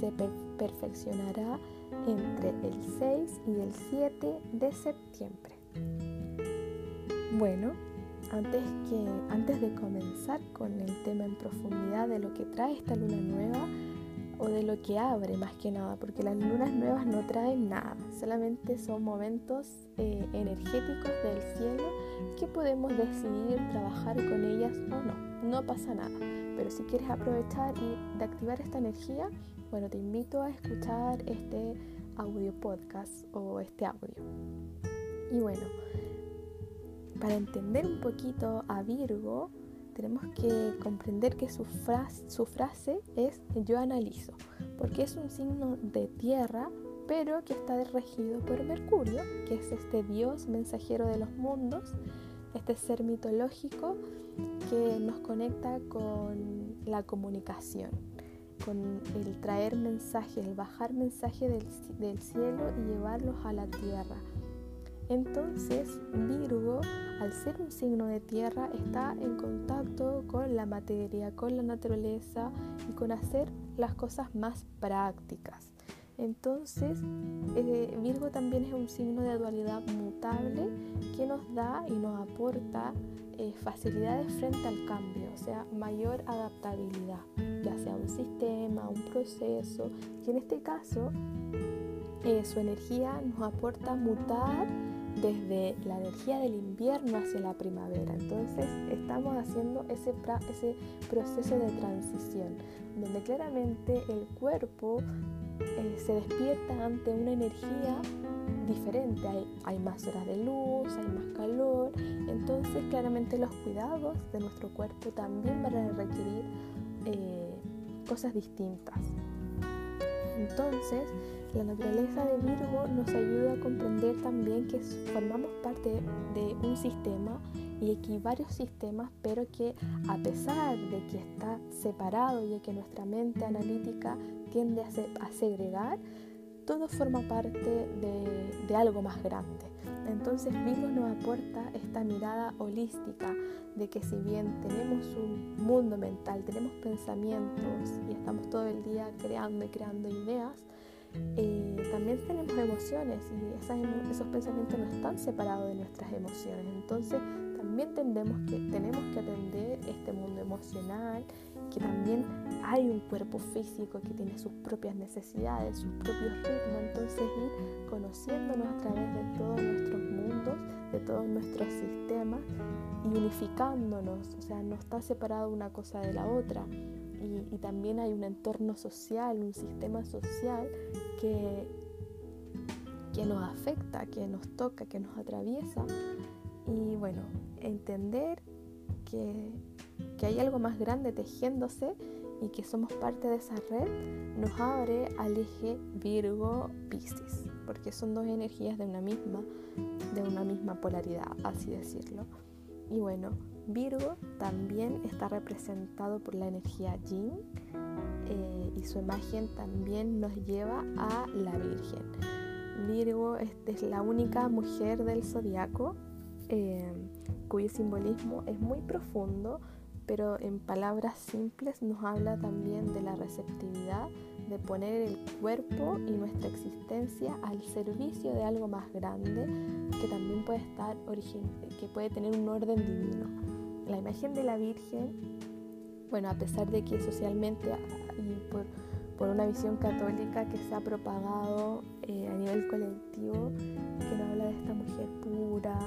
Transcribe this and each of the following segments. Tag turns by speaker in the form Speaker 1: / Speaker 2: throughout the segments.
Speaker 1: se perfeccionará entre el 6 y el 7 de septiembre. Bueno, antes, que, antes de comenzar con el tema en profundidad de lo que trae esta luna nueva, o de lo que abre más que nada, porque las lunas nuevas no traen nada, solamente son momentos eh, energéticos del cielo que podemos decidir trabajar con ellas o no, no pasa nada. Pero si quieres aprovechar y activar esta energía, bueno, te invito a escuchar este audio podcast o este audio. Y bueno, para entender un poquito a Virgo, tenemos que comprender que su frase, su frase es yo analizo, porque es un signo de tierra, pero que está regido por Mercurio, que es este dios mensajero de los mundos, este ser mitológico que nos conecta con la comunicación, con el traer mensajes, el bajar mensajes del, cielo y llevarlos a la tierra. Entonces Virgo al ser un signo de tierra, está en contacto con la materia, con la naturaleza y con hacer las cosas más prácticas. Entonces, eh, Virgo también es un signo de dualidad mutable que nos da y nos aporta eh, facilidades frente al cambio, o sea, mayor adaptabilidad, ya sea un sistema, un proceso, y en este caso eh, su energía nos aporta mutar desde la energía del invierno hacia la primavera. Entonces estamos haciendo ese, ese proceso de transición, donde claramente el cuerpo eh, se despierta ante una energía diferente. Hay, más horas de luz, hay más calor. Entonces claramente los cuidados de nuestro cuerpo también van a requerir eh, cosas distintas. Entonces, la naturaleza de Virgo nos ayuda a comprender también que formamos parte de un sistema y aquí varios sistemas, pero que a pesar de que está separado y que nuestra mente analítica tiende a, segregar, todo forma parte de, de algo más grande. Entonces Virgo nos aporta esta mirada holística de que si bien tenemos un mundo mental, tenemos pensamientos y estamos todo el día creando y creando ideas, eh, también tenemos emociones y esos pensamientos no están separados de nuestras emociones. Entonces también tenemos que, tenemos que atender este mundo emocional, que también hay un cuerpo físico que tiene sus propias necesidades, sus propios ritmos. Entonces ir conociéndonos a través de todos nuestros mundos, de todos nuestros sistemas y unificándonos. O sea, no está separado una cosa de la otra y, también hay un entorno social, un sistema social que, que nos afecta, que nos toca, que nos atraviesa. Y bueno, entender que, que hay algo más grande tejiéndose y que somos parte de esa red nos abre al eje Virgo-Piscis, porque son dos energías de una misma, de una misma polaridad, así decirlo. Y bueno, Virgo también está representado por la energía Yin eh, y su imagen también nos lleva a la Virgen. Virgo es la única mujer del zodiaco eh, cuyo simbolismo es muy profundo, pero en palabras simples nos habla también de la receptividad, de poner el cuerpo y nuestra existencia al servicio de algo más grande que también puede estar que puede tener un orden divino. La imagen de la Virgen, bueno, a pesar de que socialmente y por, una visión católica que se ha propagado eh, a nivel colectivo, que nos habla de esta mujer pura,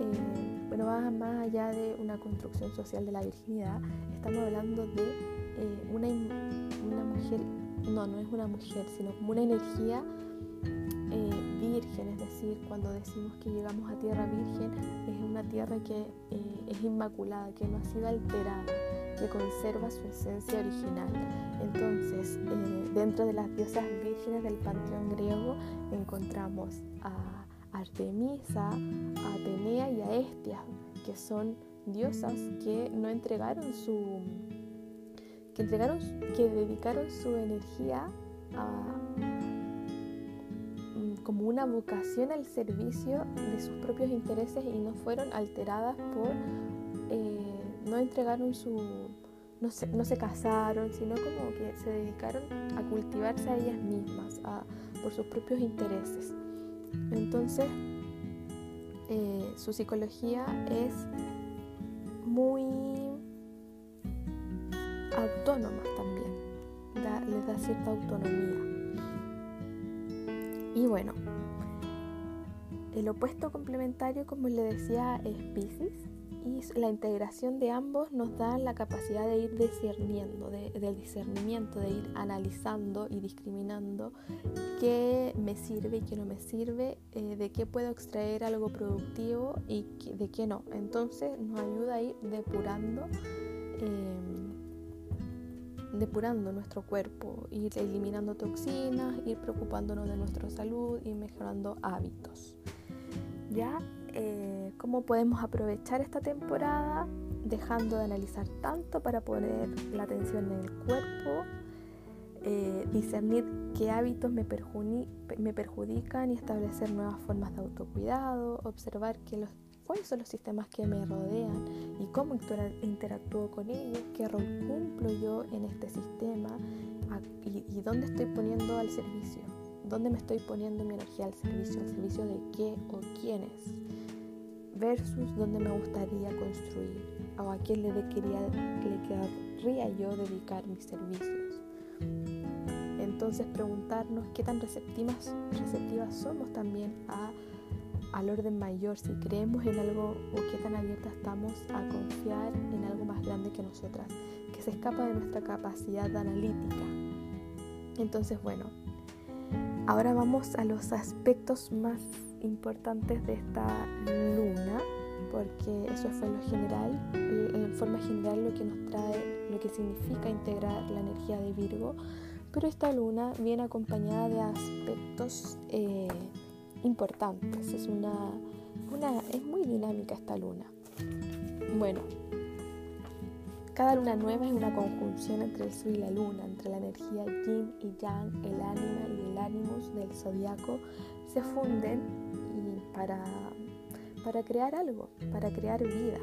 Speaker 1: eh, bueno, va más allá de una construcción social de la virginidad, estamos hablando de eh, una, mujer, no, no es una mujer, sino como una energía virgen, es decir, cuando decimos que llegamos a tierra virgen, es una tierra que eh, es inmaculada, que no ha sido alterada, que conserva su esencia original. Entonces, eh, dentro de las diosas vírgenes del panteón griego encontramos a Artemisa, a Atenea y a que son diosas que no entregaron su que entregaron que dedicaron su energía a como una vocación al servicio de sus propios intereses y no fueron alteradas por, eh, no entregaron su, no se, no se casaron, sino como que se dedicaron a cultivarse a ellas mismas, por sus propios intereses. Entonces, eh, su psicología es muy autónoma también, les da cierta autonomía. Y bueno, el opuesto complementario, como le decía, es Pisces y la integración de ambos nos da la capacidad de ir discerniendo, del discernimiento, de ir analizando y discriminando qué me sirve y qué no me sirve, eh, de qué puedo extraer algo productivo y de qué no. Entonces nos ayuda a ir depurando. Em, depurando nuestro cuerpo, ir eliminando toxinas, ir preocupándonos de nuestra salud y mejorando hábitos. ¿Ya? Eh, ¿Cómo podemos aprovechar esta temporada dejando de analizar tanto para poner la atención en el cuerpo? Eh, discernir qué hábitos me, perjudican y establecer nuevas formas de autocuidado, observar cuáles son los sistemas que me rodean y cómo interactúo con ellos, qué rol cumplo yo en este sistema y, y, dónde estoy poniendo al servicio, dónde me estoy poniendo mi energía al servicio, al servicio de qué o quiénes, versus dónde me gustaría construir o a quién le, quería, le querría yo dedicar mis servicios. Entonces preguntarnos qué tan receptivas, receptivas somos también a al orden mayor, si creemos en algo o qué tan abiertas estamos a confiar en algo más grande que nosotras, que se escapa de nuestra capacidad analítica. Entonces, bueno, ahora vamos a los aspectos más importantes de esta luna, porque eso fue lo general, en forma general lo que nos trae, lo que significa integrar la energía de Virgo, pero esta luna viene acompañada de aspectos eh, importantes. Es una, una, es muy dinámica esta luna. Bueno, cada luna nueva es una conjunción entre el sol y la luna, entre la energía yin y yang, el ánima y el ánimos del zodiaco se funden y para, para crear algo, para crear vida.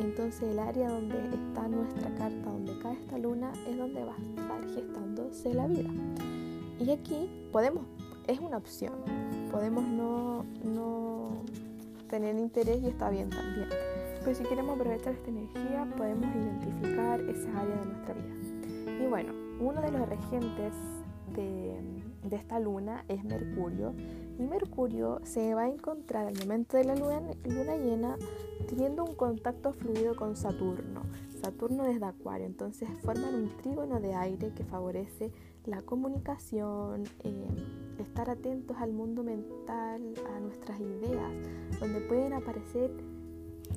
Speaker 1: Entonces el área donde está nuestra carta, donde cae esta luna, es donde va a estar gestándose la vida. Y aquí podemos, es una opción, podemos no, tener interés y está bien también. Pero si queremos aprovechar esta energía, podemos identificar esa área de nuestra vida. Y bueno, uno de los regentes de, esta luna es Mercurio. Y Mercurio se va a encontrar al momento de la luna, llena teniendo un contacto fluido con Saturno. Saturno desde Acuario, entonces forman un trígono de aire que favorece la comunicación, eh, estar atentos al mundo mental, a nuestras ideas, donde pueden aparecer,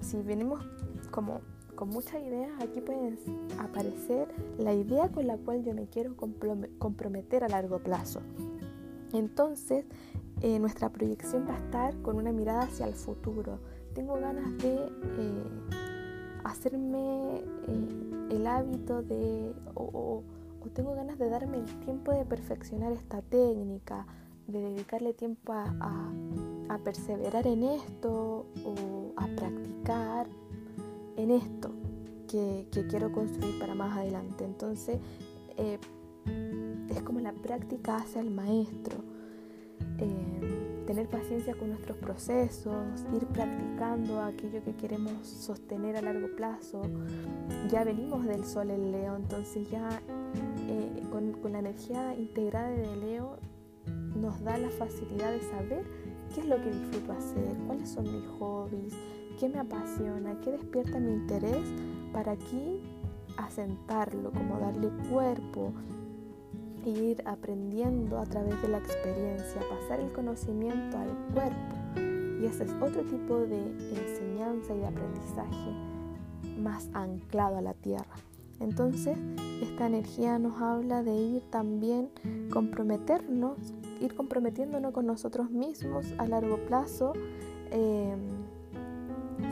Speaker 1: si venimos como con muchas ideas, aquí pueden aparecer la idea con la cual yo me quiero comprometer a largo plazo. Entonces, eh, nuestra proyección va a estar con una mirada hacia el futuro. Tengo ganas de eh, hacerme el hábito de o tengo ganas de darme el tiempo de perfeccionar esta técnica, de dedicarle tiempo a, perseverar en esto o a practicar en esto que, quiero construir para más adelante. Entonces, eh, es como la práctica hacia el maestro. Eh, tener paciencia con nuestros procesos, ir practicando aquello que queremos sostener a largo plazo. Ya venimos del sol en Leo, entonces ya eh, con, la energía integrada de Leo nos da la facilidad de saber qué es lo que disfruto hacer, cuáles son mis hobbies, qué me apasiona, qué despierta mi interés para aquí asentarlo, como darle cuerpo, ir aprendiendo a través de la experiencia, pasar el conocimiento al cuerpo. Y ese es otro tipo de enseñanza y de aprendizaje más anclado a la tierra. Entonces, esta energía nos habla de ir también comprometernos, ir comprometiéndonos con nosotros mismos a largo plazo. Em,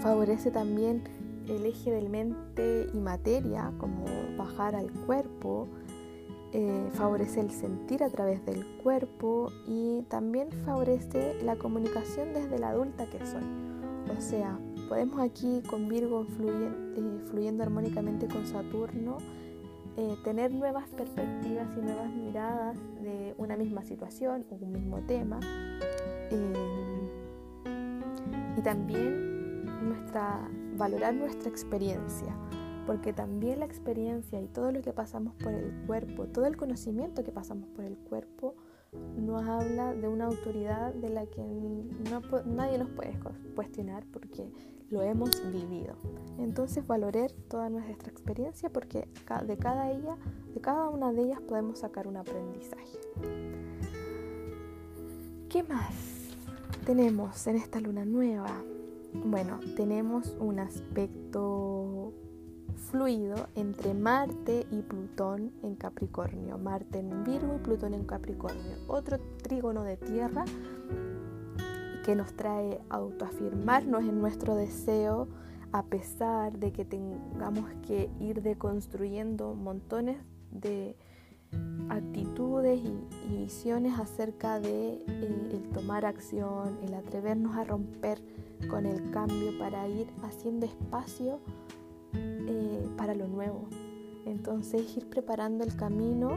Speaker 1: favorece también el eje del mente y materia, como bajar al cuerpo, eh, favorece el sentir a través del cuerpo y también favorece la comunicación desde la adulta que soy. O sea, Podemos aquí con Virgo eh, fluyendo armónicamente con Saturno eh, tener nuevas perspectivas y nuevas miradas de una misma situación o un mismo tema. Y también nuestra, valorar nuestra experiencia, porque también la experiencia y todo lo que pasamos por el cuerpo, todo el conocimiento que pasamos por el cuerpo, nos habla de una autoridad de la que nadie nos puede cuestionar porque lo hemos vivido. Entonces valorar toda nuestra experiencia porque de cada, ella, de cada una de ellas podemos sacar un aprendizaje. ¿Qué más tenemos en esta luna nueva? Bueno, tenemos un aspecto fluido entre Marte y Plutón en Capricornio. Marte en Virgo y Plutón en Capricornio. Otro trígono de tierra que nos trae autoafirmarnos en nuestro deseo a pesar de que tengamos que ir deconstruyendo montones de actitudes y, visiones acerca de eh, el tomar acción, el atrevernos a romper con el cambio para ir haciendo espacio para lo nuevo. Entonces ir preparando el camino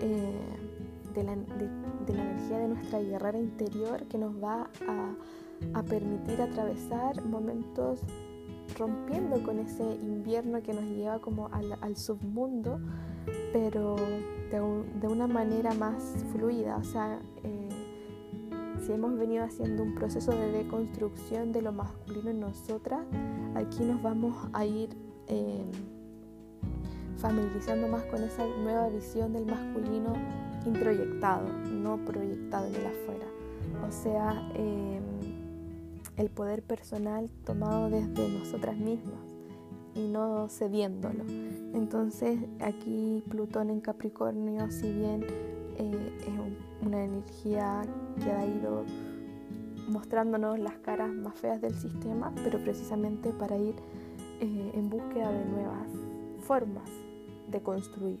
Speaker 1: eh, de, la, energía de nuestra guerrera interior que nos va a, permitir atravesar momentos rompiendo con ese invierno que nos lleva como al, submundo, pero de, una manera más fluida. O sea, eh, si hemos venido haciendo un proceso de deconstrucción de lo masculino en nosotras, aquí nos vamos a ir eh, familiarizando más con esa nueva visión del masculino introyectado, no proyectado en el afuera. O sea, em, el poder personal tomado desde nosotras mismas y no cediéndolo. Entonces aquí Plutón en Capricornio, si bien eh, es una energía que ha ido mostrándonos las caras más feas del sistema, pero precisamente para ir eh, en búsqueda de nuevas formas de construir.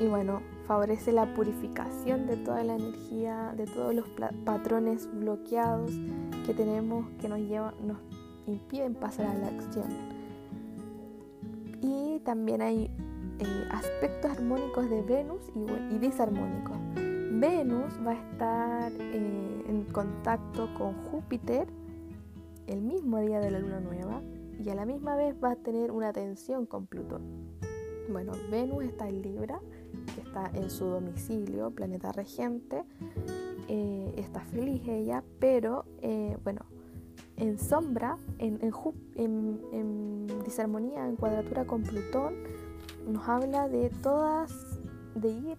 Speaker 1: Y bueno, favorece la purificación de toda la energía, de todos los patrones bloqueados que tenemos que nos, nos impiden pasar a la acción. Y también hay eh, aspectos armónicos de Venus y, disarmónicos. Venus va a estar eh, en contacto con Júpiter el mismo día de la luna nueva y a la misma vez va a tener una tensión con Plutón. Bueno, Venus está en Libra, que está en su domicilio, planeta regente, eh, está feliz ella, pero bueno, en sombra, en, en, en, disarmonía, en cuadratura con Plutón, nos habla de todas, de ir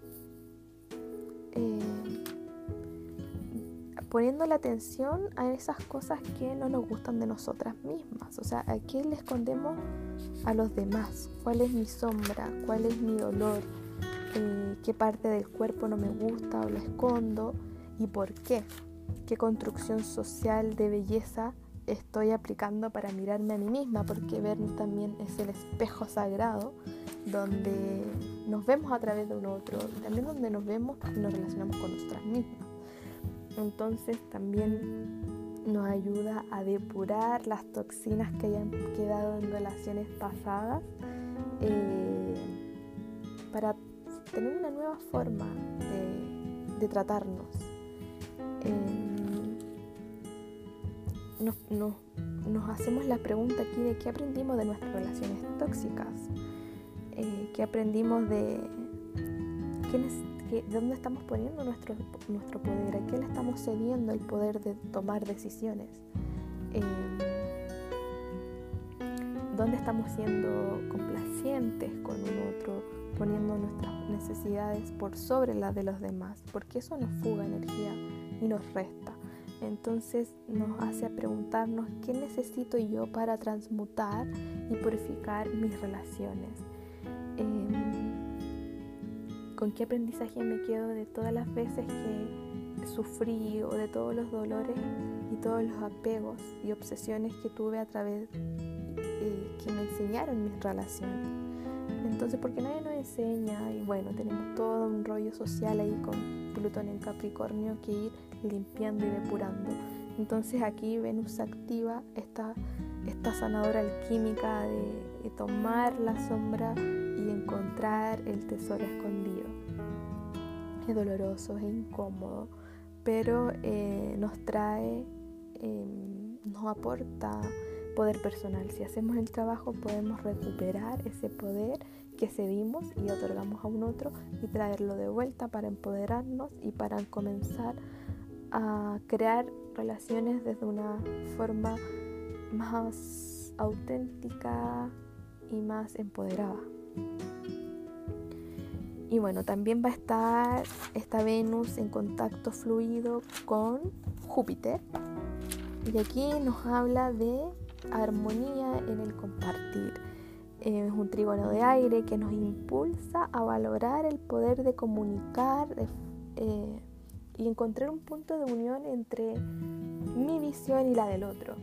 Speaker 1: poniendo la atención a esas cosas que no nos gustan de nosotras mismas. O sea, ¿a qué le escondemos a los demás? ¿Cuál es mi sombra? ¿Cuál es mi dolor? Eh, ¿Qué parte del cuerpo no me gusta o lo escondo? ¿Y por qué? ¿Qué construcción social de belleza estoy aplicando para mirarme a mí misma? Porque vernos también es el espejo sagrado donde nos vemos a través de un otro y también donde nos vemos y nos relacionamos con nosotras mismas. Entonces también nos ayuda a depurar las toxinas que hayan quedado en relaciones pasadas eh, para tener una nueva forma de, tratarnos. Em, nos hacemos la pregunta aquí de qué aprendimos de nuestras relaciones tóxicas eh, que aprendimos de dónde estamos poniendo nuestro, nuestro poder, a qué le estamos cediendo el poder de tomar decisiones, em, dónde estamos siendo complacientes con un otro, poniendo nuestras necesidades por sobre las de los demás, porque eso nos fuga energía y nos resta. Entonces nos hace preguntarnos qué necesito yo para transmutar y purificar mis relaciones Em, con qué aprendizaje me quedo de todas las veces que sufrí o de todos los dolores y todos los apegos y obsesiones que tuve a través eh, que me enseñaron mis relaciones. Entonces, porque nadie nos enseña y bueno, tenemos todo un rollo social ahí con Plutón en Capricornio que ir limpiando y depurando. Entonces aquí Venus activa esta, esta sanadora alquímica de, tomar la sombra y encontrar el tesoro escondido. Es doloroso, es incómodo, pero eh, nos trae, em, nos aporta poder personal. Si hacemos el trabajo podemos recuperar ese poder que cedimos y otorgamos a un otro y traerlo de vuelta para empoderarnos y para comenzar a crear relaciones desde una forma más auténtica y más empoderada. Y bueno, también va a estar esta Venus en contacto fluido con Júpiter. Y aquí nos habla de armonía en el compartir. Es un trígono de aire que nos impulsa a valorar el poder de comunicar eh, y encontrar un punto de unión entre mi visión y la del otro,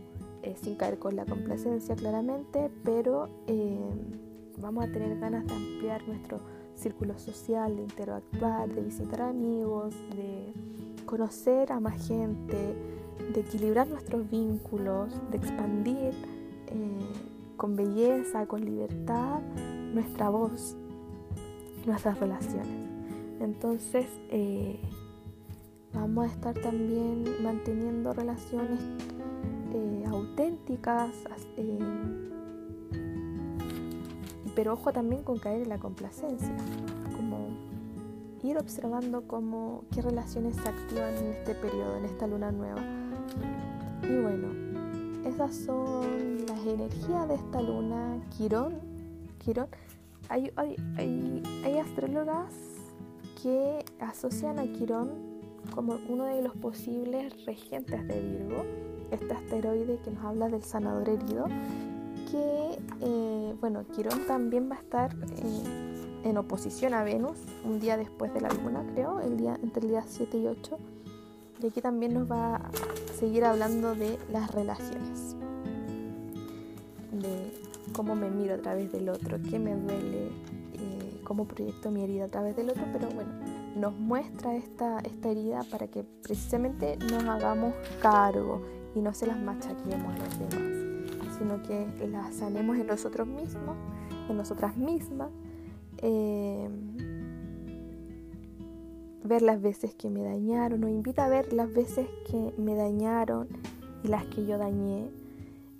Speaker 1: eh, sin caer con la complacencia claramente, pero eh, vamos a tener ganas de ampliar nuestro círculo social, de interactuar, de visitar amigos, de conocer a más gente, de equilibrar nuestros vínculos, de expandir eh, con belleza, con libertad nuestra voz, nuestras relaciones. Entonces, vamos a estar también manteniendo relaciones eh, auténticas, eh, pero ojo también con caer en la complacencia, como ir observando cómo, qué relaciones se activan en este periodo, en esta luna nueva. Y bueno, esas son las energías de esta luna, Quirón. Quirón. Hay, hay, hay, hay astrólogas que asocian a Quirón como uno de los posibles regentes de Virgo, este asteroide que nos habla del sanador herido, que, eh, bueno, Quirón también va a estar eh, en oposición a Venus un día después de la luna, creo, el día, entre el día 7 y 8. Y aquí también nos va a seguir hablando de las relaciones, de cómo me miro a través del otro, qué me duele, eh, cómo proyecto mi herida a través del otro, pero bueno, nos muestra esta, esta herida para que precisamente nos hagamos cargo y no se las machaquemos a los demás, sino que las sanemos en nosotros mismos, en nosotras mismas. Em, ver las veces que me dañaron, nos invita a ver las veces que me dañaron y las que yo dañé,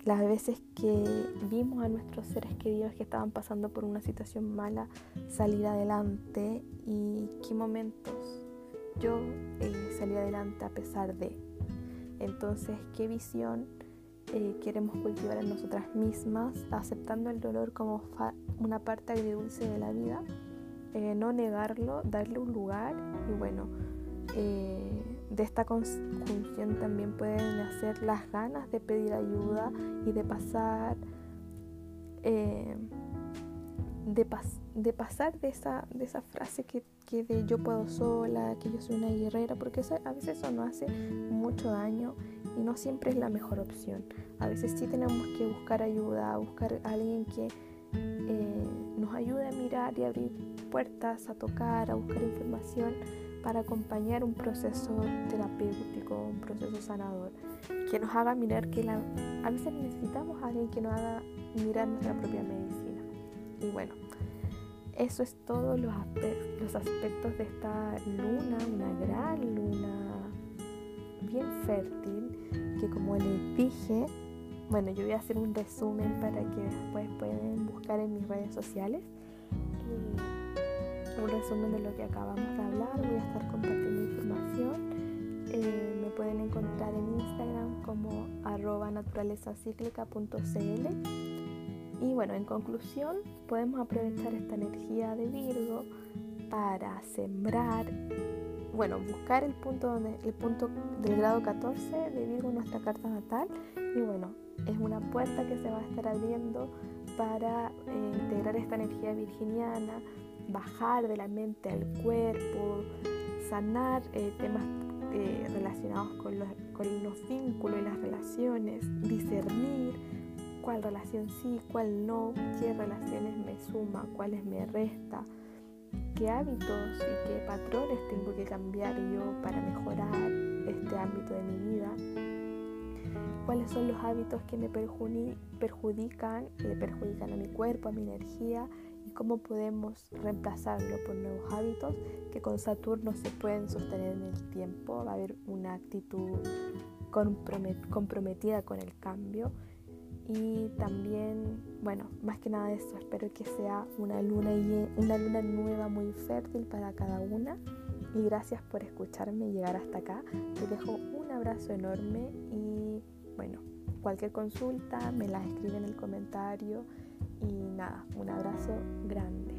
Speaker 1: las veces que vimos a nuestros seres queridos que estaban pasando por una situación mala salir adelante y qué momentos yo eh, salí adelante a pesar de. Entonces, qué visión eh, queremos cultivar en nosotras mismas, aceptando el dolor como una parte agridulce de la vida, eh, no negarlo, darle un lugar y bueno, de esta conjunción también pueden nacer las ganas de pedir ayuda y de pasar, eh, de, de, pasar de esa, de esa frase que, que, de yo puedo sola, que yo soy una guerrera, porque a veces eso nos hace mucho daño y no siempre es la mejor opción. A veces sí tenemos que buscar ayuda, buscar a alguien que eh, nos ayude a mirar y abrir puertas, a tocar, a buscar información para acompañar un proceso terapéutico, un proceso sanador, que nos haga mirar que la, a veces necesitamos a alguien que nos haga mirar nuestra propia medicina. Y bueno, eso es todo los, los aspectos de esta luna, una gran luna bien fértil, que como les dije, bueno, yo voy a hacer un resumen para que después pueden buscar en mis redes sociales un resumen de lo que acabamos de hablar. Voy a estar compartiendo información. Eh, me pueden encontrar en Instagram como arroba naturalezacíclica.cl. Y bueno, en conclusión, podemos aprovechar esta energía de Virgo para sembrar, bueno, buscar el punto, donde, el punto del grado 14 de Virgo en nuestra carta natal. Y bueno, es una puerta que se va a estar abriendo para eh, integrar esta energía virginiana, bajar de la mente al cuerpo, sanar eh, temas eh, relacionados con los, con los vínculos y las relaciones, discernir cuál relación sí, cuál no, qué relaciones me suma, cuáles me resta, qué hábitos y qué patrones tengo que cambiar yo para mejorar este ámbito de mi vida. cuáles son los hábitos que me perjudican, le perjudican a mi cuerpo, a mi energía y cómo podemos reemplazarlo por nuevos hábitos que con Saturno se pueden sostener en el tiempo. Va a haber una actitud comprometida con el cambio y también, bueno, más que nada eso, espero que sea una luna, y una luna nueva muy fértil para cada una. Y gracias por escucharme llegar hasta acá. Te dejo un abrazo enorme y bueno, cualquier consulta me la escribe en el comentario. Y nada, un abrazo grande.